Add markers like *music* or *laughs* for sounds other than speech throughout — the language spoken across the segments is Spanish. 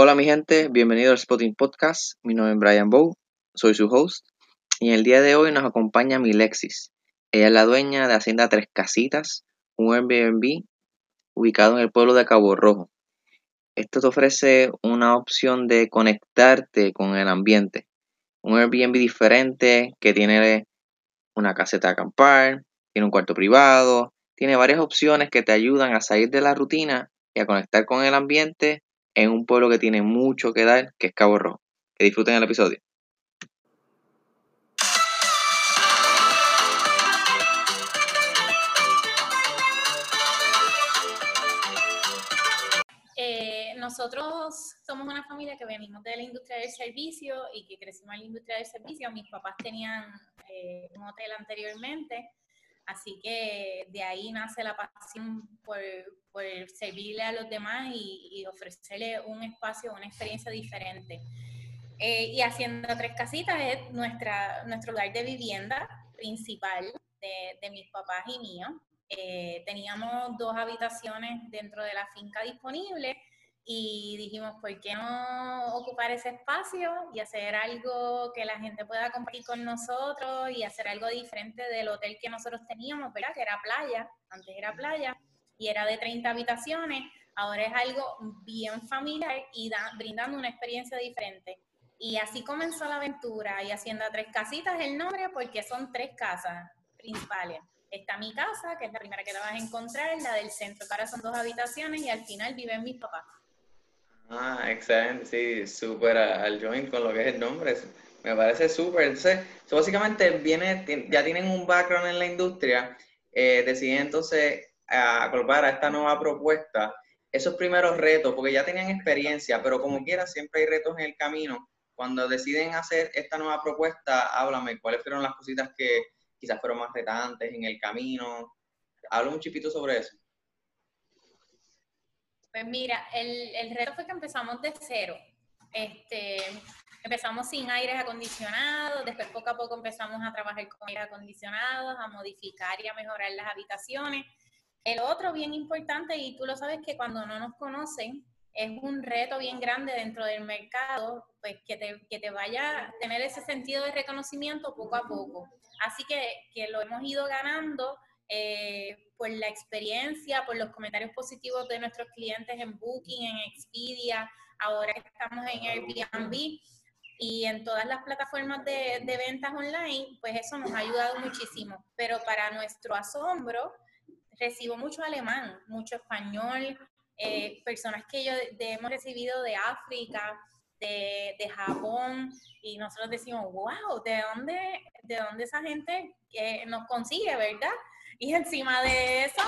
Hola mi gente, bienvenido al Spotting Podcast. Mi nombre es Brian Bow, soy su host y en el día de hoy nos acompaña mi Lexis. Ella es la dueña de Hacienda Tres Casitas, un Airbnb ubicado en el pueblo de Cabo Rojo. Esto te ofrece una opción de conectarte con el ambiente. Un Airbnb diferente que tiene una caseta de acampar, tiene un cuarto privado, tiene varias opciones que te ayudan a salir de la rutina y a conectar con el ambiente en un pueblo que tiene mucho que dar, que es Cabo Rojo. Que disfruten el episodio. Eh, nosotros somos una familia que venimos de la industria del servicio y que crecimos en la industria del servicio. Mis papás tenían eh, un hotel anteriormente, así que de ahí nace la pasión por, por servirle a los demás y, y, ofrecerle un espacio, una experiencia diferente. Eh, y Hacienda Tres Casitas es nuestra, nuestro lugar de vivienda principal de, de mis papás y mío. Eh, teníamos dos habitaciones dentro de la finca disponibles y dijimos, ¿por qué no ocupar ese espacio y hacer algo que la gente pueda compartir con nosotros y hacer algo diferente del hotel que nosotros teníamos, ¿verdad? Que era playa, antes era playa y era de 30 habitaciones, ahora es algo bien familiar y da, brindando una experiencia diferente. Y así comenzó la aventura y Hacienda Tres Casitas el nombre porque son tres casas principales. Está mi casa, que es la primera que la vas a encontrar, la del centro, que ahora son dos habitaciones y al final viven mis papás. Ah, excelente, sí, súper al join con lo que es el nombre, me parece súper. Entonces, básicamente viene, ya tienen un background en la industria, eh, deciden entonces a colocar a esta nueva propuesta esos primeros retos, porque ya tenían experiencia, pero como quiera, siempre hay retos en el camino. Cuando deciden hacer esta nueva propuesta, háblame, ¿cuáles fueron las cositas que quizás fueron más retantes en el camino? Habla un chipito sobre eso. Pues mira, el, reto fue que empezamos de cero. Este, empezamos sin aires acondicionados, después poco a poco empezamos a trabajar con aires acondicionados, a modificar y a mejorar las habitaciones. El otro bien importante, y tú lo sabes que cuando no nos conocen, es un reto bien grande dentro del mercado, pues que te, que te vaya a tener ese sentido de reconocimiento poco a poco. Así que, que lo hemos ido ganando eh, por la experiencia, por los comentarios positivos de nuestros clientes en Booking, en Expedia, ahora estamos en Airbnb y en todas las plataformas de, ventas online, pues eso nos ha ayudado muchísimo. Pero para nuestro asombro, recibo mucho alemán, mucho español, eh, personas que yo hemos recibido de África, de, de, Japón, y nosotros decimos, wow, ¿de dónde, de dónde esa gente que nos consigue, verdad? Y encima de eso,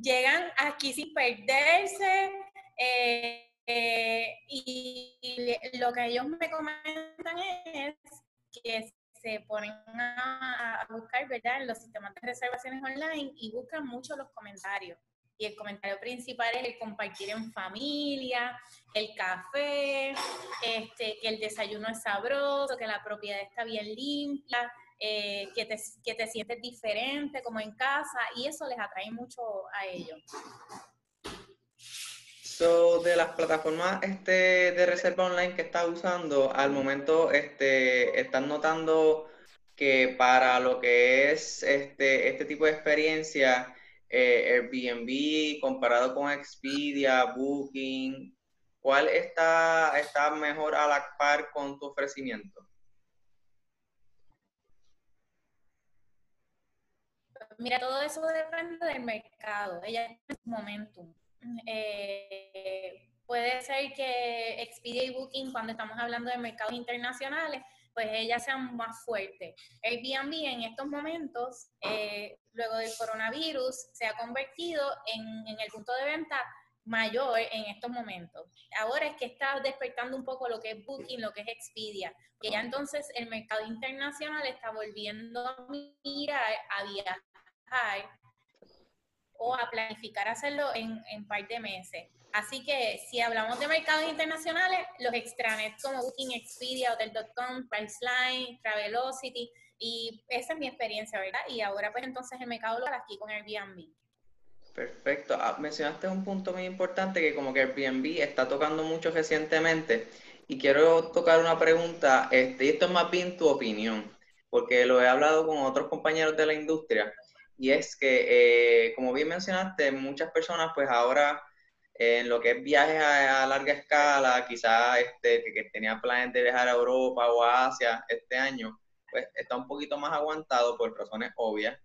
llegan aquí sin perderse. Eh, eh, y, y, lo que ellos me comentan es que se ponen a, a, buscar, ¿verdad?, en los sistemas de reservaciones online y buscan mucho los comentarios. Y el comentario principal es el compartir en familia, el café, este, que el desayuno es sabroso, que la propiedad está bien limpia, eh, que, te, que te sientes diferente como en casa y eso les atrae mucho a ellos. So, de las plataformas este, de reserva online que estás usando, al momento este, estás notando que para lo que es este, este tipo de experiencia, eh, Airbnb comparado con Expedia, Booking, ¿cuál está, está mejor a la par con tu ofrecimiento? Mira, todo eso depende del mercado. Ella tiene su momentum eh, puede ser que Expedia y Booking, cuando estamos hablando de mercados internacionales, pues ellas sean más fuertes. Airbnb en estos momentos, eh, luego del coronavirus, se ha convertido en, en, el punto de venta mayor en estos momentos. Ahora es que está despertando un poco lo que es Booking, lo que es Expedia, que ya entonces el mercado internacional está volviendo a mirar, a viajar o a planificar hacerlo en, en par de meses. Así que si hablamos de mercados internacionales, los extranet como Booking, Expedia, Hotel.com, Priceline, Travelocity, y esa es mi experiencia, ¿verdad? Y ahora pues entonces el mercado local aquí con Airbnb. Perfecto. Ah, mencionaste un punto muy importante que como que Airbnb está tocando mucho recientemente y quiero tocar una pregunta, este, y esto es más bien tu opinión, porque lo he hablado con otros compañeros de la industria y es que, eh, como bien mencionaste, muchas personas pues ahora en lo que es viajes a, larga escala, quizás este, que, que tenían planes de viajar a Europa o a Asia este año, pues está un poquito más aguantado por razones obvias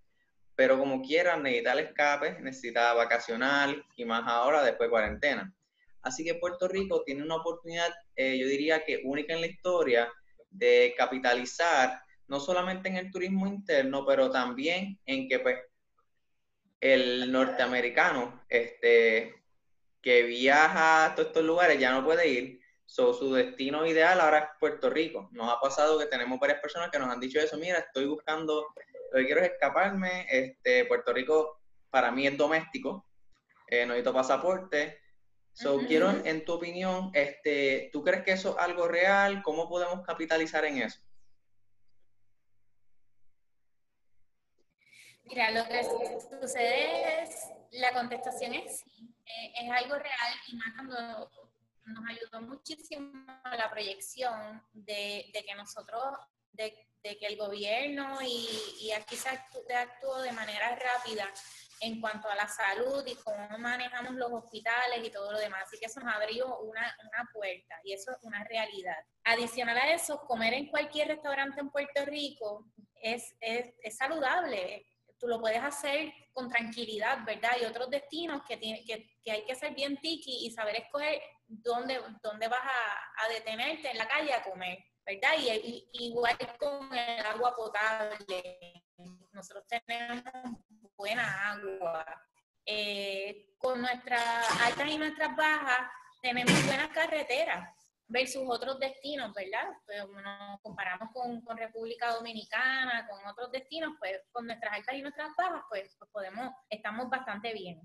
pero como quieran, necesita el escape, necesita vacacional y más ahora después de cuarentena. Así que Puerto Rico tiene una oportunidad, eh, yo diría que única en la historia, de capitalizar no solamente en el turismo interno, pero también en que pues el norteamericano este, que viaja a todos estos lugares ya no puede ir, so, su destino ideal ahora es Puerto Rico. Nos ha pasado que tenemos varias personas que nos han dicho eso, mira, estoy buscando lo que quiero es escaparme. Este, Puerto Rico para mí es doméstico, eh, no necesito pasaporte. So, quiero, en tu opinión, este, ¿tú crees que eso es algo real? ¿Cómo podemos capitalizar en eso? Mira, lo que sucede es, la contestación es sí, eh, es algo real y más cuando nos ayudó muchísimo la proyección de, de que nosotros, de, de que el gobierno y, y aquí se actuó de manera rápida en cuanto a la salud y cómo manejamos los hospitales y todo lo demás. Así que eso nos abrió una, una puerta y eso es una realidad. Adicional a eso, comer en cualquier restaurante en Puerto Rico es, es, es saludable. Tú lo puedes hacer con tranquilidad, ¿verdad? Y otros destinos que, tiene, que, hay que ser bien tiki y saber escoger dónde, dónde vas a, a detenerte en la calle a comer. ¿verdad? Y, igual con el agua potable, nosotros tenemos buena agua. Eh, con nuestras altas y nuestras bajas tenemos buenas carreteras versus otros destinos, ¿verdad? Pues nos comparamos con, República Dominicana, con otros destinos, pues con nuestras altas y nuestras bajas, pues, pues podemos, estamos bastante bien.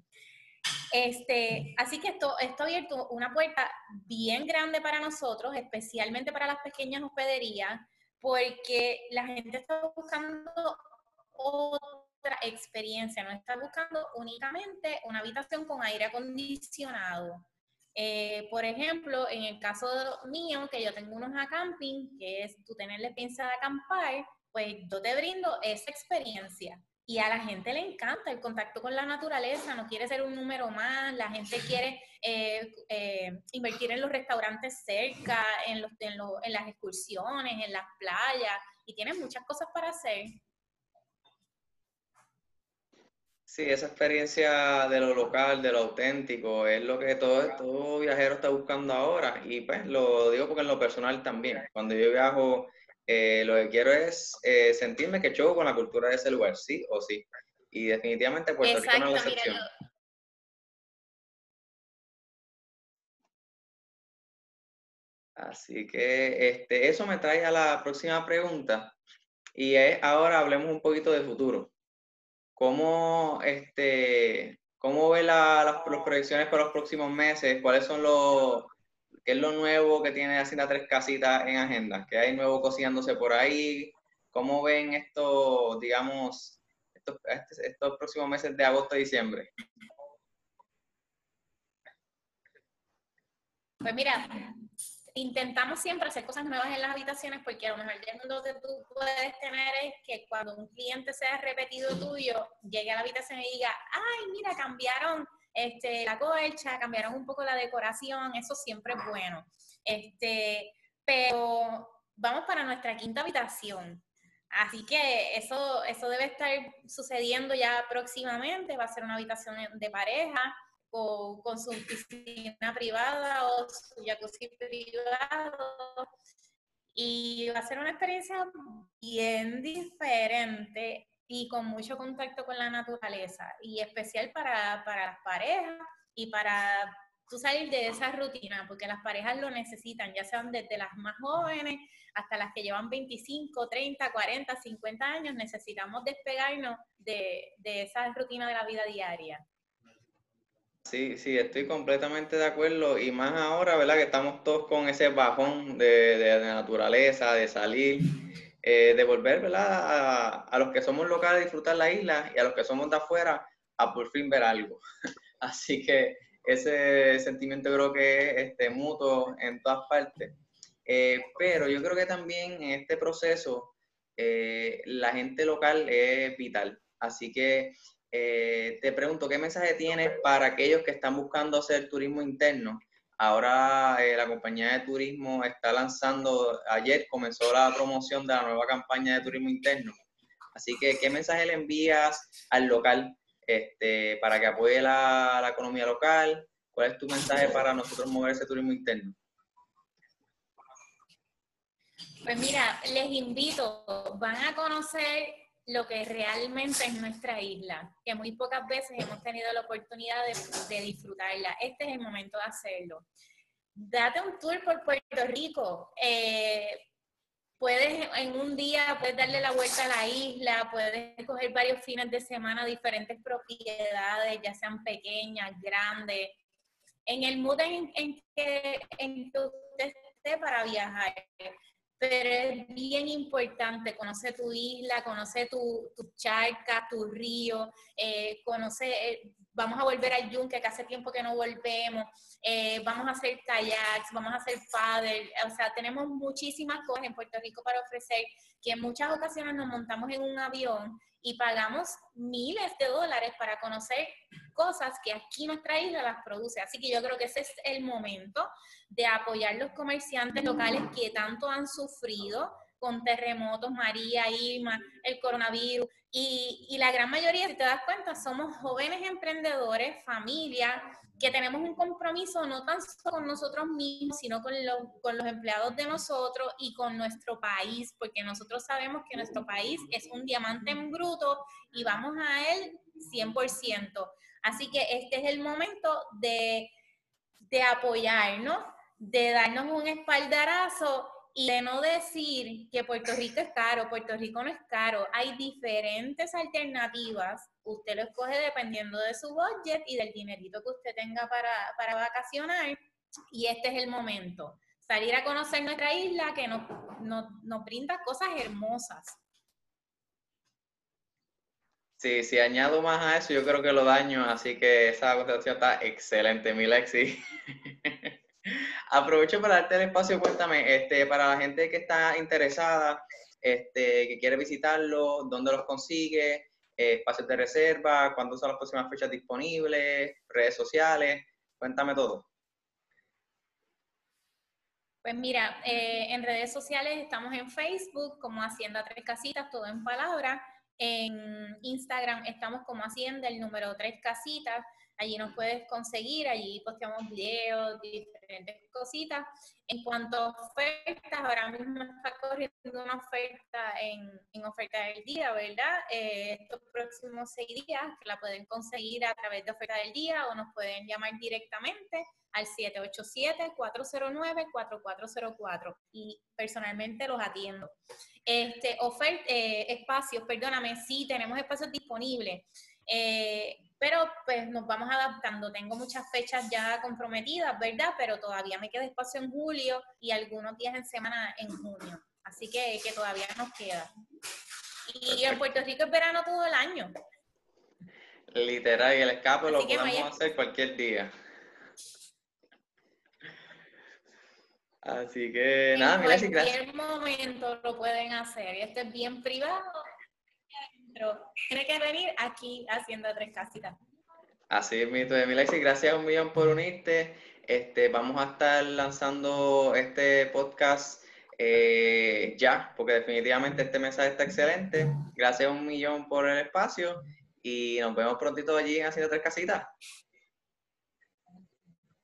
Este, así que esto, esto ha abierto una puerta bien grande para nosotros, especialmente para las pequeñas hospederías, porque la gente está buscando otra experiencia, no está buscando únicamente una habitación con aire acondicionado. Eh, por ejemplo, en el caso mío, que yo tengo unos camping, que es tú tenerle piensa de acampar, pues yo te brindo esa experiencia. Y a la gente le encanta el contacto con la naturaleza, no quiere ser un número más, la gente quiere eh, eh, invertir en los restaurantes cerca, en, los, en, en las excursiones, en las playas, y tienen muchas cosas para hacer. Sí, esa experiencia de lo local, de lo auténtico, es lo que todo, todo viajero está buscando ahora. Y pues lo digo porque en lo personal también. Cuando yo viajo eh, lo que quiero es eh, sentirme que choco con la cultura de ese lugar, sí o sí. Y definitivamente Puerto Rico no es la excepción. Así que este, eso me trae a la próxima pregunta. Y es, ahora hablemos un poquito de futuro. ¿Cómo, este, cómo ve la, las, las proyecciones para los próximos meses? ¿Cuáles son los, ¿Qué es lo nuevo que tiene Hacienda Tres Casitas en agenda? ¿Qué hay nuevo cocinándose por ahí? ¿Cómo ven estos, digamos, estos, este, estos próximos meses de agosto y diciembre? Pues mira, intentamos siempre hacer cosas nuevas en las habitaciones porque a lo mejor mundo que tú puedes tener es que cuando un cliente sea repetido tuyo, llegue a la habitación y diga, ay, mira, cambiaron este, la colcha, cambiaron un poco la decoración, eso siempre es bueno. Este, pero vamos para nuestra quinta habitación. Así que eso, eso debe estar sucediendo ya próximamente. Va a ser una habitación de pareja o con su piscina privada o su jacuzzi privado. Y va a ser una experiencia bien diferente y con mucho contacto con la naturaleza y especial para, para las parejas y para tú salir de esa rutina, porque las parejas lo necesitan, ya sean desde las más jóvenes hasta las que llevan 25, 30, 40, 50 años, necesitamos despegarnos de, de esa rutina de la vida diaria. Sí, sí, estoy completamente de acuerdo y más ahora, ¿verdad? Que estamos todos con ese bajón de, de, de naturaleza, de salir eh, devolver ¿verdad? A, a, los que somos locales disfrutar la isla y a los que somos de afuera, a por fin ver algo. *laughs* Así que ese sentimiento creo que es este, mutuo en todas partes. Eh, pero yo creo que también en este proceso eh, la gente local es vital. Así que eh, te pregunto, ¿qué mensaje tienes para aquellos que están buscando hacer turismo interno? Ahora la compañía de turismo está lanzando, ayer comenzó la promoción de la nueva campaña de turismo interno. Así que, ¿qué mensaje le envías al local este, para que apoye la, la economía local? ¿Cuál es tu mensaje para nosotros mover ese turismo interno? Pues mira, les invito, van a conocer lo que realmente es nuestra isla, que muy pocas veces hemos tenido la oportunidad de, disfrutarla. Este es el momento de hacerlo. Date un tour por Puerto Rico. Eh, puedes en un día, puedes darle la vuelta a la isla, puedes coger varios fines de semana, diferentes propiedades, ya sean pequeñas, grandes, en el mood en, que, en que usted esté para viajar pero es bien importante conocer tu isla, conocer tu, tu charca, tu río, eh, conocer, eh, vamos a volver al yunque, que hace tiempo que no volvemos, eh, vamos a hacer kayaks, vamos a hacer paddle, o sea, tenemos muchísimas cosas en Puerto Rico para ofrecer, que en muchas ocasiones nos montamos en un avión y pagamos miles de dólares para conocer cosas que aquí nuestra isla las produce. Así que yo creo que ese es el momento de apoyar los comerciantes locales que tanto han sufrido con terremotos, María, Irma, el coronavirus. Y, y la gran mayoría, si te das cuenta, somos jóvenes emprendedores, familia, que tenemos un compromiso no tan solo con nosotros mismos, sino con, con los empleados de nosotros y con nuestro país, porque nosotros sabemos que nuestro país es un diamante en bruto y vamos a él 100%. Así que este es el momento de, de apoyarnos, de darnos un espaldarazo y de no decir que Puerto Rico es caro, Puerto Rico no es caro. Hay diferentes alternativas. Usted lo escoge dependiendo de su budget y del dinerito que usted tenga para, para vacacionar. Y este es el momento. Salir a conocer nuestra isla que nos, nos, nos brinda cosas hermosas. Sí, si añado más a eso, yo creo que lo daño, así que esa contestación está excelente, mi Lexi. *laughs* Aprovecho para darte el espacio, cuéntame, este, para la gente que está interesada, este, que quiere visitarlo, dónde los consigue, eh, espacios de reserva, cuándo son las próximas fechas disponibles, redes sociales, cuéntame todo. Pues mira, eh, en redes sociales estamos en Facebook como Hacienda Tres Casitas, todo en palabras. En Instagram estamos como Hacienda, el número Tres Casitas. Allí nos puedes conseguir, allí posteamos videos, diferentes cositas. En cuanto a ofertas, ahora mismo está corriendo una oferta en, en oferta del día, ¿verdad? Eh, estos próximos seis días que la pueden conseguir a través de oferta del día o nos pueden llamar directamente al 787-409-4404 y personalmente los atiendo. Este, oferta, eh, espacios, perdóname, sí, tenemos espacios disponibles. Eh, pero pues nos vamos adaptando. Tengo muchas fechas ya comprometidas, ¿verdad? Pero todavía me queda espacio en julio y algunos días en semana en junio. Así que, que todavía nos queda. Y en Puerto Rico es verano todo el año. Literal, y el escape lo podemos hacer cualquier día. Así que nada, mira, En cualquier momento lo pueden hacer. Esto es bien privado pero tiene que venir aquí haciendo tres casitas. Así es, de Milexi, gracias un millón por unirte. Este, vamos a estar lanzando este podcast eh, ya, porque definitivamente este mensaje está excelente. Gracias un millón por el espacio y nos vemos prontito allí haciendo tres casitas.